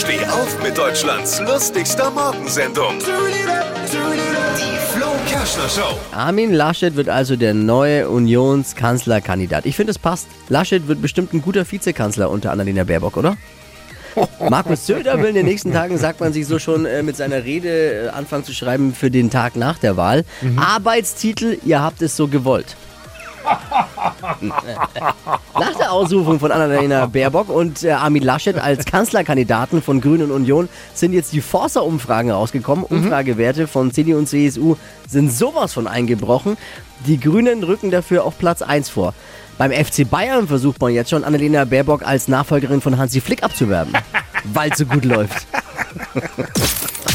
Steh auf mit Deutschlands lustigster Morgensendung. Die Flo Kerschner Show. Armin Laschet wird also der neue Unionskanzlerkandidat. Ich finde, es passt. Laschet wird bestimmt ein guter Vizekanzler unter Annalena Baerbock, oder? Markus Söder will in den nächsten Tagen, sagt man sich so schon, äh, mit seiner Rede äh, anfangen zu schreiben für den Tag nach der Wahl. Arbeitstitel, ihr habt es so gewollt. Nach der Ausrufung von Annalena Baerbock und äh, Armin Laschet als Kanzlerkandidaten von Grünen und Union sind jetzt die Forsa-Umfragen rausgekommen. Umfragewerte von CDU und CSU sind sowas von eingebrochen. Die Grünen rücken dafür auf Platz 1 vor. Beim FC Bayern versucht man jetzt schon, Annalena Baerbock als Nachfolgerin von Hansi Flick abzuwerben, weil es so gut läuft.